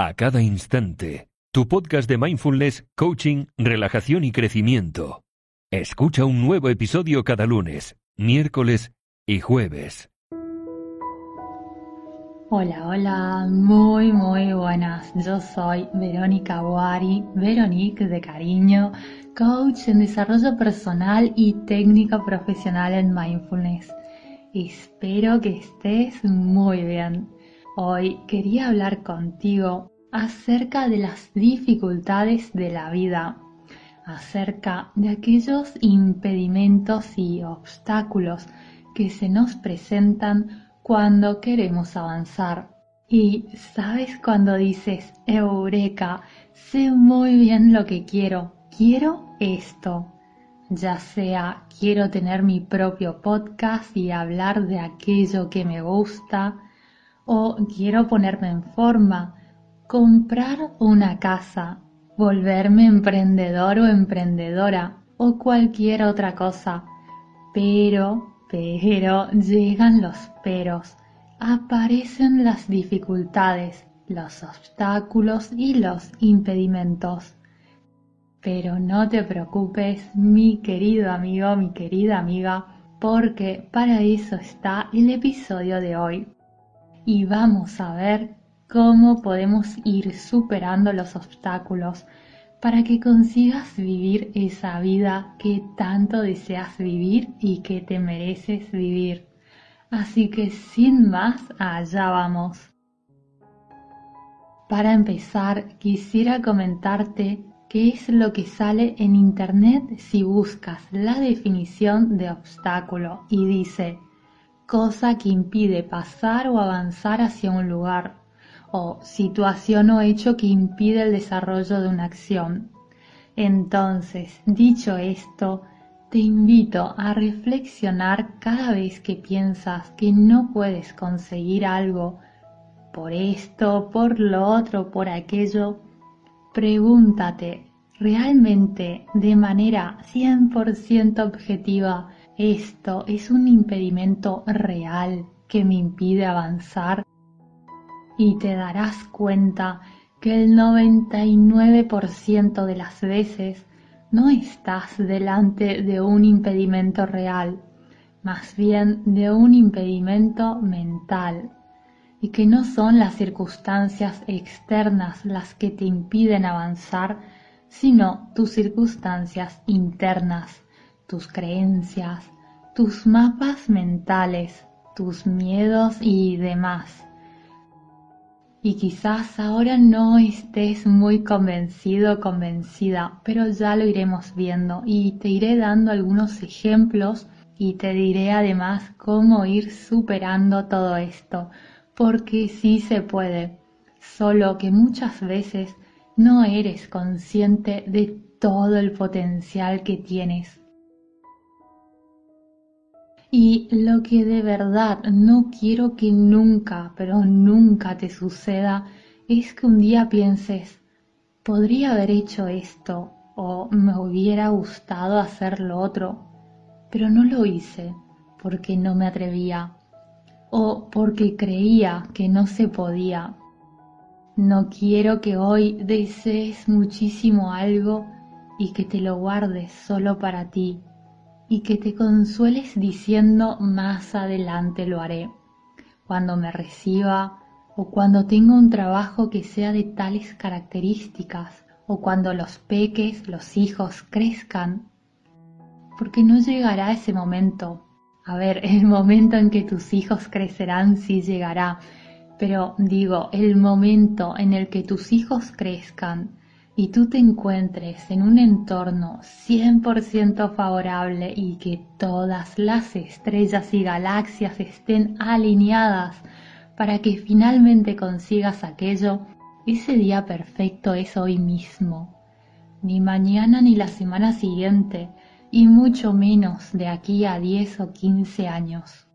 a cada instante. Tu podcast de mindfulness, coaching, relajación y crecimiento. Escucha un nuevo episodio cada lunes, miércoles y jueves. Hola, hola, muy, muy buenas. Yo soy Verónica Boari, Veronique de cariño, coach en desarrollo personal y técnica profesional en mindfulness. Espero que estés muy bien. Hoy quería hablar contigo acerca de las dificultades de la vida, acerca de aquellos impedimentos y obstáculos que se nos presentan cuando queremos avanzar. Y sabes cuando dices, Eureka, sé muy bien lo que quiero, quiero esto. Ya sea quiero tener mi propio podcast y hablar de aquello que me gusta, o quiero ponerme en forma, comprar una casa, volverme emprendedor o emprendedora o cualquier otra cosa. Pero, pero, llegan los peros, aparecen las dificultades, los obstáculos y los impedimentos. Pero no te preocupes, mi querido amigo, mi querida amiga, porque para eso está el episodio de hoy y vamos a ver cómo podemos ir superando los obstáculos para que consigas vivir esa vida que tanto deseas vivir y que te mereces vivir. Así que sin más, allá vamos. Para empezar, quisiera comentarte qué es lo que sale en Internet si buscas la definición de obstáculo y dice cosa que impide pasar o avanzar hacia un lugar, o situación o hecho que impide el desarrollo de una acción. Entonces, dicho esto, te invito a reflexionar cada vez que piensas que no puedes conseguir algo por esto, por lo otro, por aquello. Pregúntate realmente de manera 100% objetiva esto es un impedimento real que me impide avanzar. Y te darás cuenta que el 99% de las veces no estás delante de un impedimento real, más bien de un impedimento mental, y que no son las circunstancias externas las que te impiden avanzar, sino tus circunstancias internas tus creencias, tus mapas mentales, tus miedos y demás. Y quizás ahora no estés muy convencido convencida, pero ya lo iremos viendo y te iré dando algunos ejemplos y te diré además cómo ir superando todo esto, porque sí se puede, solo que muchas veces no eres consciente de todo el potencial que tienes y lo que de verdad no quiero que nunca, pero nunca te suceda, es que un día pienses, podría haber hecho esto o me hubiera gustado hacer lo otro, pero no lo hice porque no me atrevía o porque creía que no se podía. No quiero que hoy desees muchísimo algo y que te lo guardes solo para ti y que te consueles diciendo más adelante lo haré, cuando me reciba o cuando tenga un trabajo que sea de tales características o cuando los peques, los hijos crezcan, porque no llegará ese momento. A ver, el momento en que tus hijos crecerán sí llegará, pero digo, el momento en el que tus hijos crezcan y tú te encuentres en un entorno 100% favorable y que todas las estrellas y galaxias estén alineadas para que finalmente consigas aquello, ese día perfecto es hoy mismo, ni mañana ni la semana siguiente, y mucho menos de aquí a 10 o 15 años.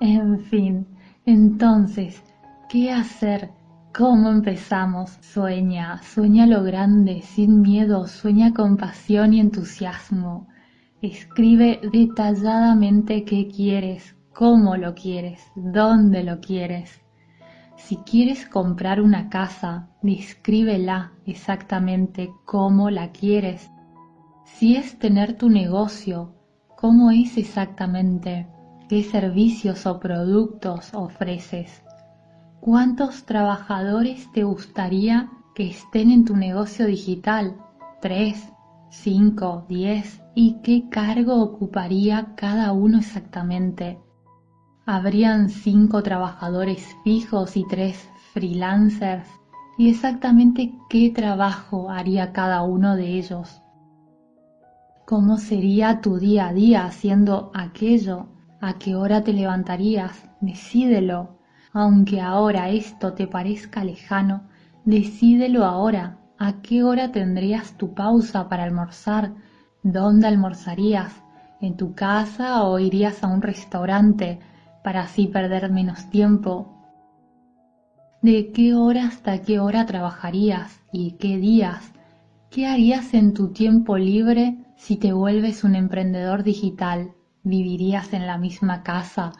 En fin, entonces, ¿qué hacer ¿Cómo empezamos? Sueña, sueña lo grande, sin miedo, sueña con pasión y entusiasmo. Escribe detalladamente qué quieres, cómo lo quieres, dónde lo quieres. Si quieres comprar una casa, descríbela exactamente cómo la quieres. Si es tener tu negocio, cómo es exactamente, qué servicios o productos ofreces. ¿Cuántos trabajadores te gustaría que estén en tu negocio digital? ¿Tres? ¿Cinco? ¿Diez? ¿Y qué cargo ocuparía cada uno exactamente? ¿Habrían cinco trabajadores fijos y tres freelancers? ¿Y exactamente qué trabajo haría cada uno de ellos? ¿Cómo sería tu día a día haciendo aquello? ¿A qué hora te levantarías? Decídelo. Aunque ahora esto te parezca lejano, decídelo ahora. ¿A qué hora tendrías tu pausa para almorzar? ¿Dónde almorzarías? ¿En tu casa o irías a un restaurante para así perder menos tiempo? ¿De qué hora hasta qué hora trabajarías y qué días? ¿Qué harías en tu tiempo libre si te vuelves un emprendedor digital? ¿Vivirías en la misma casa?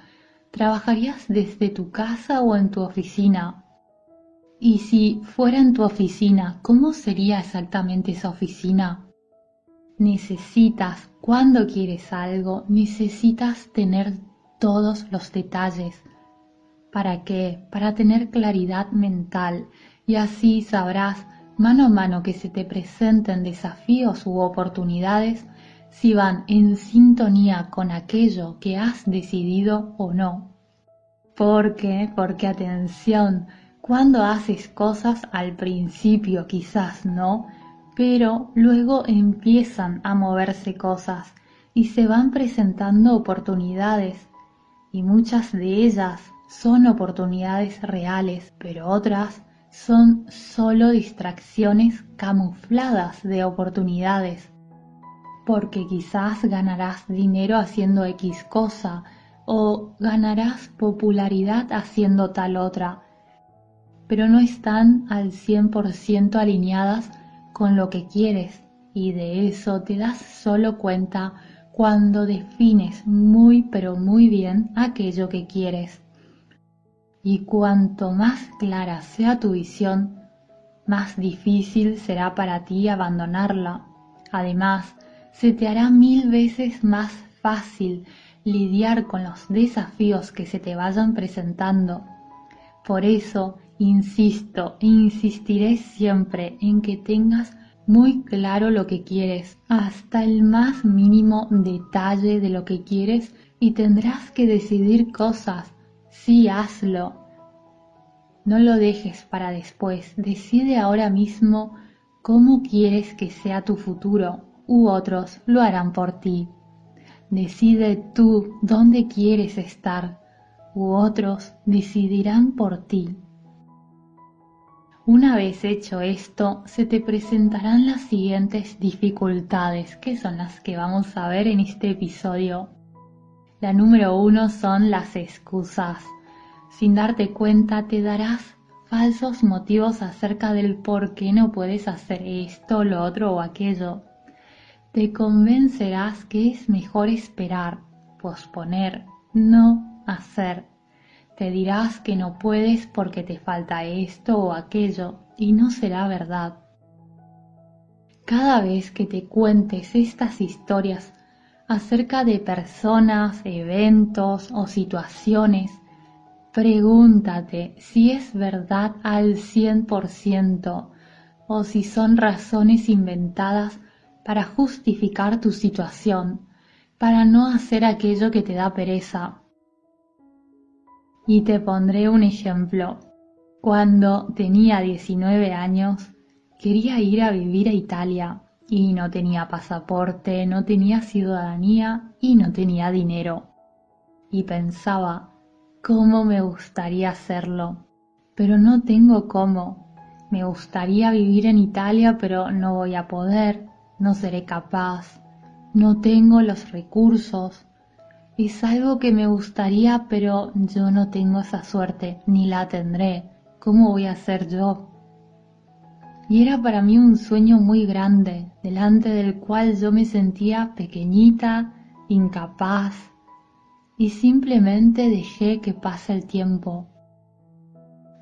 ¿Trabajarías desde tu casa o en tu oficina? Y si fuera en tu oficina, ¿cómo sería exactamente esa oficina? Necesitas, cuando quieres algo, necesitas tener todos los detalles. ¿Para qué? Para tener claridad mental y así sabrás mano a mano que se te presenten desafíos u oportunidades si van en sintonía con aquello que has decidido o no. ¿Por qué? Porque atención, cuando haces cosas al principio quizás no, pero luego empiezan a moverse cosas y se van presentando oportunidades y muchas de ellas son oportunidades reales, pero otras son solo distracciones camufladas de oportunidades. Porque quizás ganarás dinero haciendo X cosa o ganarás popularidad haciendo tal otra pero no están al 100% alineadas con lo que quieres y de eso te das solo cuenta cuando defines muy pero muy bien aquello que quieres. Y cuanto más clara sea tu visión, más difícil será para ti abandonarla. Además, se te hará mil veces más fácil lidiar con los desafíos que se te vayan presentando. Por eso, Insisto e insistiré siempre en que tengas muy claro lo que quieres, hasta el más mínimo detalle de lo que quieres y tendrás que decidir cosas. Sí, hazlo. No lo dejes para después. Decide ahora mismo cómo quieres que sea tu futuro u otros lo harán por ti. Decide tú dónde quieres estar u otros decidirán por ti. Una vez hecho esto, se te presentarán las siguientes dificultades, que son las que vamos a ver en este episodio. La número uno son las excusas. Sin darte cuenta te darás falsos motivos acerca del por qué no puedes hacer esto, lo otro o aquello. Te convencerás que es mejor esperar, posponer, no hacer te dirás que no puedes porque te falta esto o aquello y no será verdad. Cada vez que te cuentes estas historias acerca de personas, eventos o situaciones, pregúntate si es verdad al 100% o si son razones inventadas para justificar tu situación, para no hacer aquello que te da pereza y te pondré un ejemplo. Cuando tenía 19 años, quería ir a vivir a Italia y no tenía pasaporte, no tenía ciudadanía y no tenía dinero. Y pensaba, ¿cómo me gustaría hacerlo? Pero no tengo cómo. Me gustaría vivir en Italia, pero no voy a poder, no seré capaz, no tengo los recursos, es algo que me gustaría, pero yo no tengo esa suerte, ni la tendré. ¿Cómo voy a ser yo? Y era para mí un sueño muy grande, delante del cual yo me sentía pequeñita, incapaz, y simplemente dejé que pase el tiempo.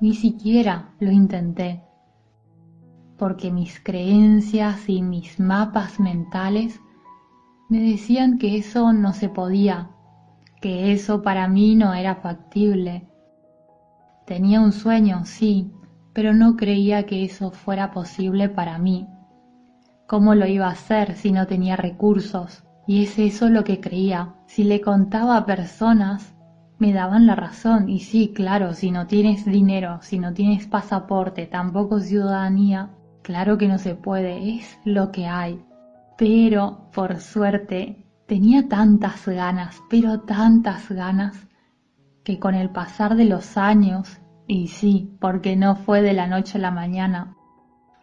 ni siquiera lo intenté, porque mis creencias y mis mapas mentales me decían que eso no se podía, que eso para mí no era factible. Tenía un sueño, sí, pero no creía que eso fuera posible para mí. ¿Cómo lo iba a hacer si no tenía recursos? Y es eso lo que creía. Si le contaba a personas, me daban la razón. Y sí, claro, si no tienes dinero, si no tienes pasaporte, tampoco ciudadanía, claro que no se puede, es lo que hay. Pero, por suerte, tenía tantas ganas, pero tantas ganas, que con el pasar de los años, y sí, porque no fue de la noche a la mañana,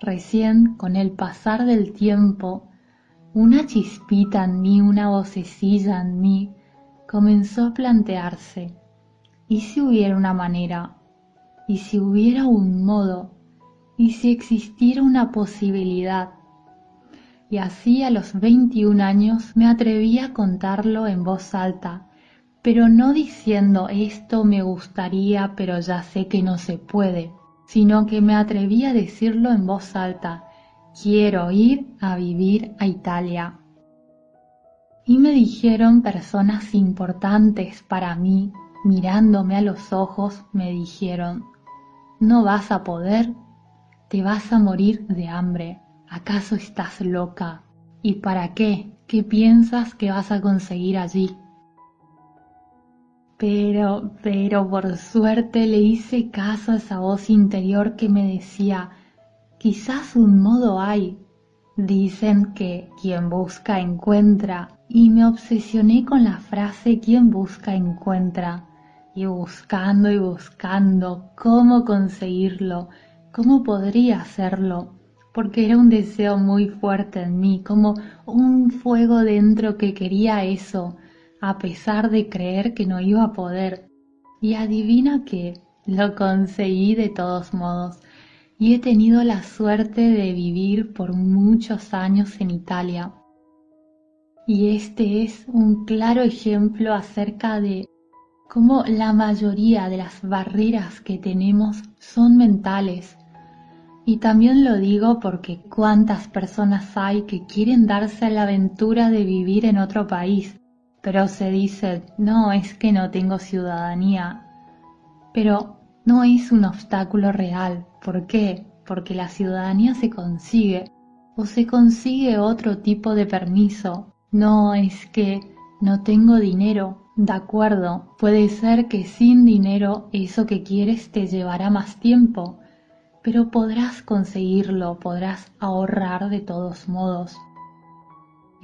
recién con el pasar del tiempo, una chispita en mí, una vocecilla en mí, comenzó a plantearse, ¿y si hubiera una manera? ¿Y si hubiera un modo? ¿Y si existiera una posibilidad? Y así a los 21 años me atreví a contarlo en voz alta, pero no diciendo esto me gustaría, pero ya sé que no se puede, sino que me atreví a decirlo en voz alta, quiero ir a vivir a Italia. Y me dijeron personas importantes para mí, mirándome a los ojos, me dijeron, no vas a poder, te vas a morir de hambre, ¿acaso estás loca? ¿Y para qué? ¿Qué piensas que vas a conseguir allí? Pero, pero por suerte le hice caso a esa voz interior que me decía, Quizás un modo hay. Dicen que quien busca encuentra y me obsesioné con la frase quien busca encuentra y buscando y buscando cómo conseguirlo, cómo podría hacerlo, porque era un deseo muy fuerte en mí, como un fuego dentro que quería eso, a pesar de creer que no iba a poder. Y adivina que lo conseguí de todos modos y he tenido la suerte de vivir por muchos años en Italia. Y este es un claro ejemplo acerca de cómo la mayoría de las barreras que tenemos son mentales. Y también lo digo porque cuántas personas hay que quieren darse la aventura de vivir en otro país, pero se dice, no, es que no tengo ciudadanía. Pero no es un obstáculo real, ¿Por qué? Porque la ciudadanía se consigue o se consigue otro tipo de permiso. No es que no tengo dinero. De acuerdo, puede ser que sin dinero eso que quieres te llevará más tiempo, pero podrás conseguirlo, podrás ahorrar de todos modos.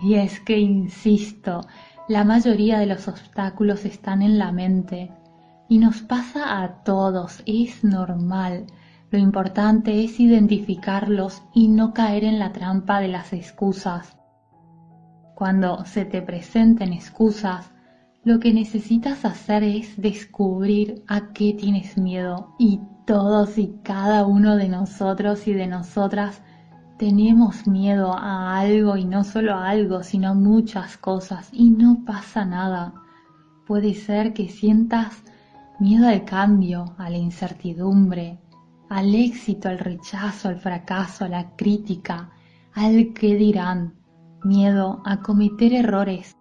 Y es que, insisto, la mayoría de los obstáculos están en la mente y nos pasa a todos, es normal. Lo importante es identificarlos y no caer en la trampa de las excusas. Cuando se te presenten excusas, lo que necesitas hacer es descubrir a qué tienes miedo y todos y cada uno de nosotros y de nosotras tenemos miedo a algo y no solo a algo, sino a muchas cosas y no pasa nada. Puede ser que sientas miedo al cambio, a la incertidumbre, al éxito, al rechazo, al fracaso, a la crítica, al que dirán, miedo a cometer errores,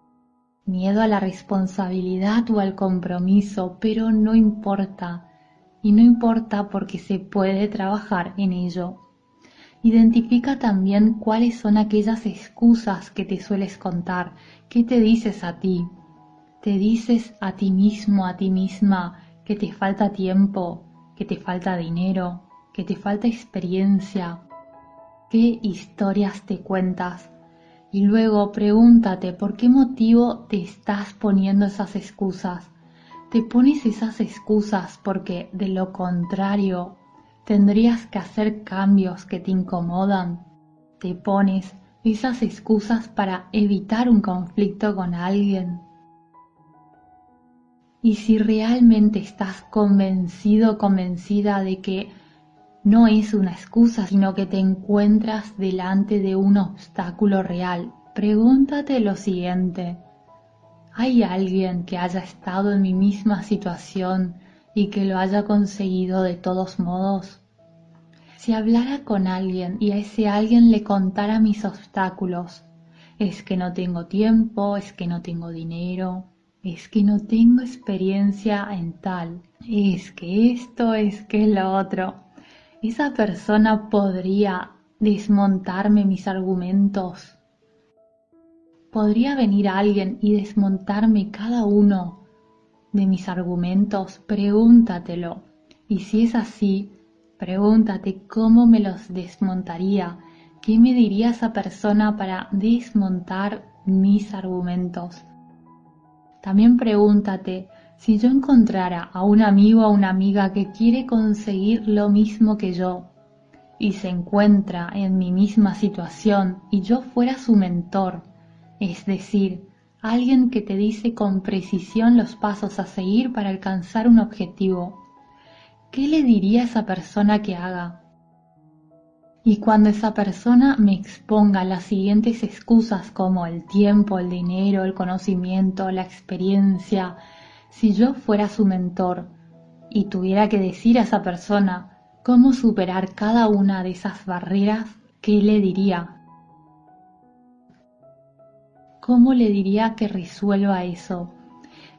miedo a la responsabilidad o al compromiso, pero no importa, y no importa porque se puede trabajar en ello. Identifica también cuáles son aquellas excusas que te sueles contar, qué te dices a ti. Te dices a ti mismo, a ti misma, que te falta tiempo, que te falta dinero, que te falta experiencia, qué historias te cuentas. Y luego pregúntate por qué motivo te estás poniendo esas excusas. Te pones esas excusas porque de lo contrario tendrías que hacer cambios que te incomodan. Te pones esas excusas para evitar un conflicto con alguien y si realmente estás convencido, convencida de que no es una excusa, sino que te encuentras delante de un obstáculo real, pregúntate lo siguiente. ¿Hay alguien que haya estado en mi misma situación y que lo haya conseguido de todos modos? Si hablara con alguien y a ese alguien le contara mis obstáculos, es que no tengo tiempo, es que no tengo dinero, es que no tengo experiencia en tal, es que esto, es que lo otro. Esa persona podría desmontarme mis argumentos. Podría venir alguien y desmontarme cada uno de mis argumentos. Pregúntatelo. Y si es así, pregúntate cómo me los desmontaría. ¿Qué me diría esa persona para desmontar mis argumentos? También pregúntate si yo encontrara a un amigo o una amiga que quiere conseguir lo mismo que yo y se encuentra en mi misma situación y yo fuera su mentor, es decir, alguien que te dice con precisión los pasos a seguir para alcanzar un objetivo, ¿qué le diría a esa persona que haga? Y cuando esa persona me exponga las siguientes excusas como el tiempo, el dinero, el conocimiento, la experiencia, si yo fuera su mentor y tuviera que decir a esa persona cómo superar cada una de esas barreras, ¿qué le diría? ¿Cómo le diría que resuelva eso?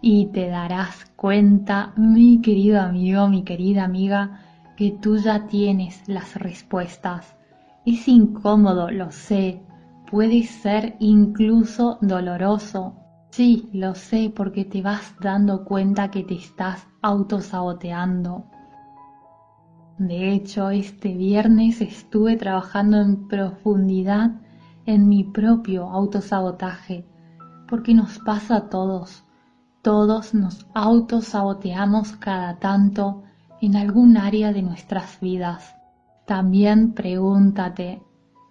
Y te darás cuenta, mi querido amigo, mi querida amiga, que tú ya tienes las respuestas. Es incómodo, lo sé, puede ser incluso doloroso. Sí, lo sé porque te vas dando cuenta que te estás autosaboteando. De hecho, este viernes estuve trabajando en profundidad en mi propio autosabotaje, porque nos pasa a todos. Todos nos autosaboteamos cada tanto en algún área de nuestras vidas. También pregúntate,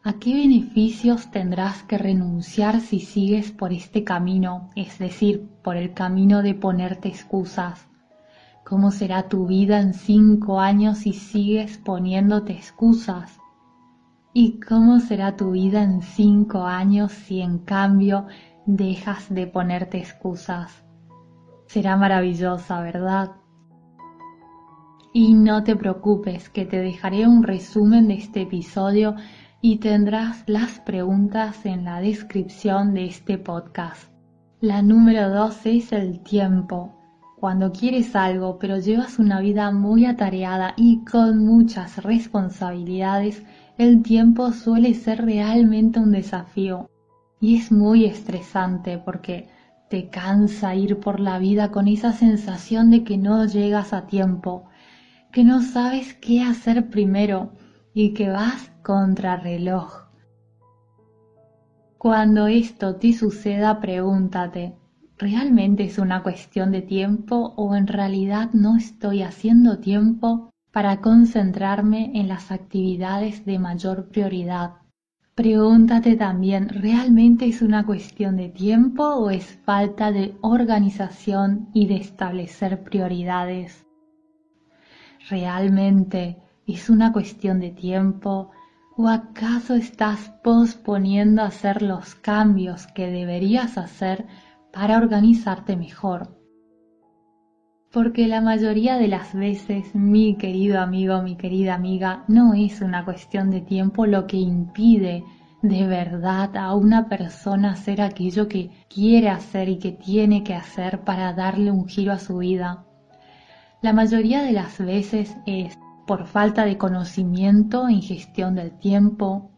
¿a qué beneficios tendrás que renunciar si sigues por este camino, es decir, por el camino de ponerte excusas? ¿Cómo será tu vida en cinco años si sigues poniéndote excusas? ¿Y cómo será tu vida en cinco años si en cambio dejas de ponerte excusas? Será maravillosa, ¿verdad? Y no te preocupes, que te dejaré un resumen de este episodio y tendrás las preguntas en la descripción de este podcast. La número dos es el tiempo. Cuando quieres algo pero llevas una vida muy atareada y con muchas responsabilidades, el tiempo suele ser realmente un desafío. Y es muy estresante porque te cansa ir por la vida con esa sensación de que no llegas a tiempo, que no sabes qué hacer primero y que vas contra reloj. Cuando esto te suceda, pregúntate, ¿Realmente es una cuestión de tiempo o en realidad no estoy haciendo tiempo para concentrarme en las actividades de mayor prioridad? Pregúntate también, ¿realmente es una cuestión de tiempo o es falta de organización y de establecer prioridades? ¿Realmente es una cuestión de tiempo o acaso estás posponiendo hacer los cambios que deberías hacer para organizarte mejor. Porque la mayoría de las veces, mi querido amigo, mi querida amiga, no es una cuestión de tiempo lo que impide de verdad a una persona hacer aquello que quiere hacer y que tiene que hacer para darle un giro a su vida. La mayoría de las veces es por falta de conocimiento en gestión del tiempo,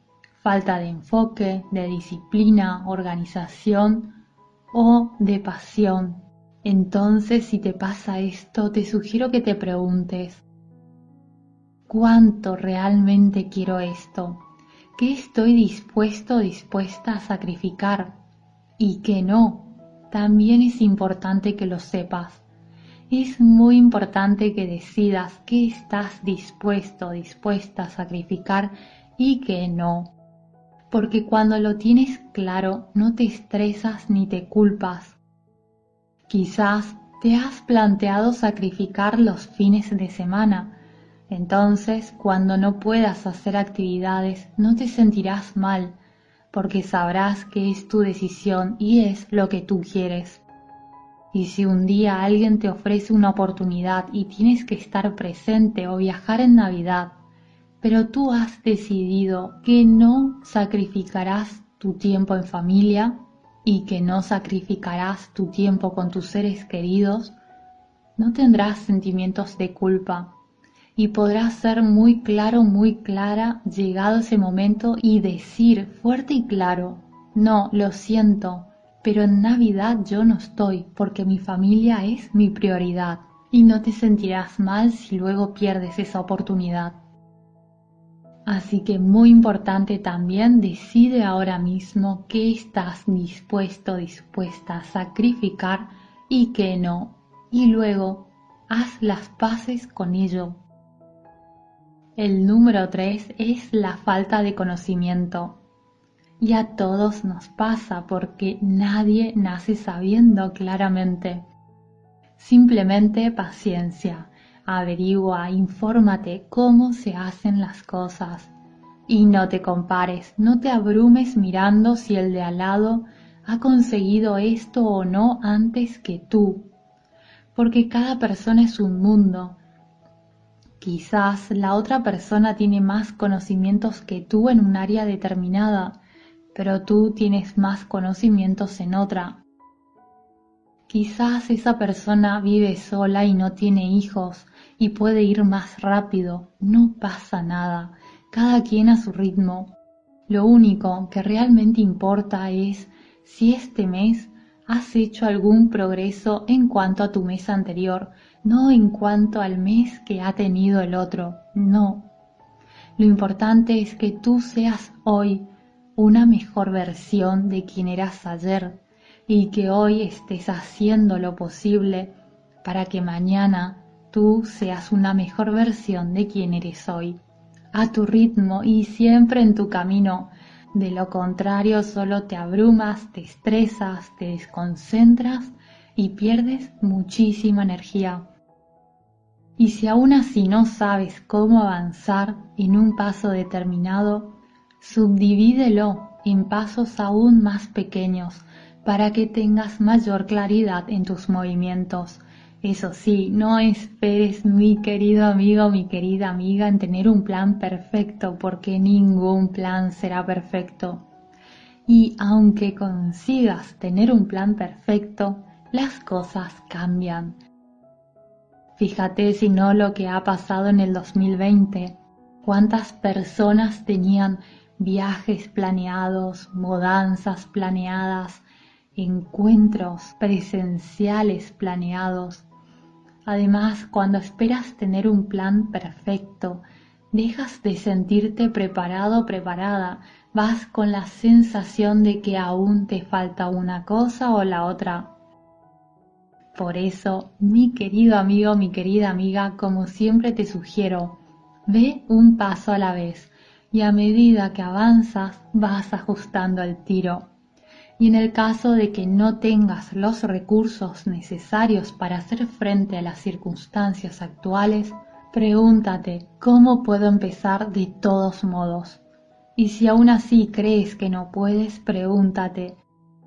falta de enfoque, de disciplina, organización o de pasión. Entonces, si te pasa esto, te sugiero que te preguntes, ¿cuánto realmente quiero esto? ¿Qué estoy dispuesto o dispuesta a sacrificar? Y qué no. También es importante que lo sepas. Es muy importante que decidas qué estás dispuesto dispuesta a sacrificar y qué no porque cuando lo tienes claro no te estresas ni te culpas. Quizás te has planteado sacrificar los fines de semana, entonces cuando no puedas hacer actividades no te sentirás mal, porque sabrás que es tu decisión y es lo que tú quieres. Y si un día alguien te ofrece una oportunidad y tienes que estar presente o viajar en Navidad, pero tú has decidido que no sacrificarás tu tiempo en familia y que no sacrificarás tu tiempo con tus seres queridos, no tendrás sentimientos de culpa y podrás ser muy claro, muy clara llegado ese momento y decir fuerte y claro, no, lo siento, pero en Navidad yo no estoy porque mi familia es mi prioridad y no te sentirás mal si luego pierdes esa oportunidad. Así que muy importante también decide ahora mismo qué estás dispuesto, dispuesta a sacrificar y qué no. Y luego haz las paces con ello. El número 3 es la falta de conocimiento. Y a todos nos pasa porque nadie nace sabiendo claramente. Simplemente paciencia, averigua, infórmate cómo se hacen las cosas. Y no te compares, no te abrumes mirando si el de al lado ha conseguido esto o no antes que tú. Porque cada persona es un mundo. Quizás la otra persona tiene más conocimientos que tú en un área determinada pero tú tienes más conocimientos en otra. Quizás esa persona vive sola y no tiene hijos y puede ir más rápido. No pasa nada. Cada quien a su ritmo. Lo único que realmente importa es si este mes has hecho algún progreso en cuanto a tu mes anterior, no en cuanto al mes que ha tenido el otro. No. Lo importante es que tú seas hoy una mejor versión de quien eras ayer y que hoy estés haciendo lo posible para que mañana tú seas una mejor versión de quien eres hoy, a tu ritmo y siempre en tu camino. De lo contrario, solo te abrumas, te estresas, te desconcentras y pierdes muchísima energía. Y si aún así no sabes cómo avanzar en un paso determinado, Subdivídelo en pasos aún más pequeños para que tengas mayor claridad en tus movimientos. Eso sí, no esperes, mi querido amigo, mi querida amiga, en tener un plan perfecto, porque ningún plan será perfecto. Y aunque consigas tener un plan perfecto, las cosas cambian. Fíjate si no lo que ha pasado en el 2020. ¿Cuántas personas tenían viajes planeados, mudanzas planeadas, encuentros presenciales planeados. Además, cuando esperas tener un plan perfecto, dejas de sentirte preparado o preparada, vas con la sensación de que aún te falta una cosa o la otra. Por eso, mi querido amigo, mi querida amiga, como siempre te sugiero, ve un paso a la vez y a medida que avanzas vas ajustando el tiro. Y en el caso de que no tengas los recursos necesarios para hacer frente a las circunstancias actuales, pregúntate cómo puedo empezar de todos modos. Y si aún así crees que no puedes, pregúntate,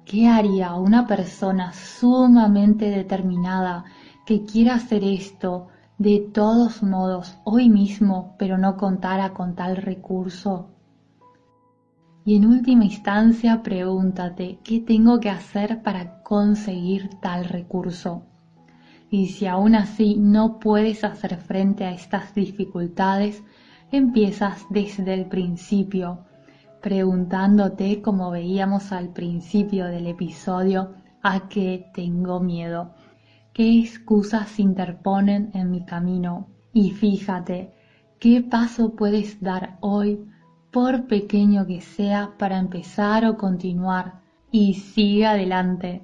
¿qué haría una persona sumamente determinada que quiera hacer esto de todos modos hoy mismo, pero no contara con tal recurso? Y en última instancia, pregúntate, ¿qué tengo que hacer para conseguir tal recurso? Y si aún así no puedes hacer frente a estas dificultades, empiezas desde el principio, preguntándote, como veíamos al principio del episodio, a qué tengo miedo qué excusas se interponen en mi camino y fíjate qué paso puedes dar hoy, por pequeño que sea, para empezar o continuar y sigue adelante.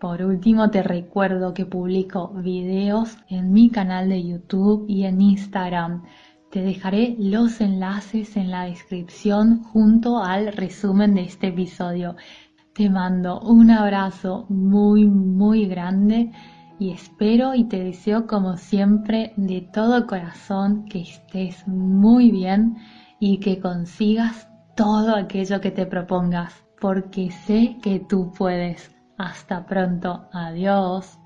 Por último te recuerdo que publico videos en mi canal de YouTube y en Instagram. Te dejaré los enlaces en la descripción junto al resumen de este episodio. Te mando un abrazo muy, muy grande y espero y te deseo como siempre de todo corazón que estés muy bien y que consigas todo aquello que te propongas, porque sé que tú puedes. Hasta pronto. Adiós.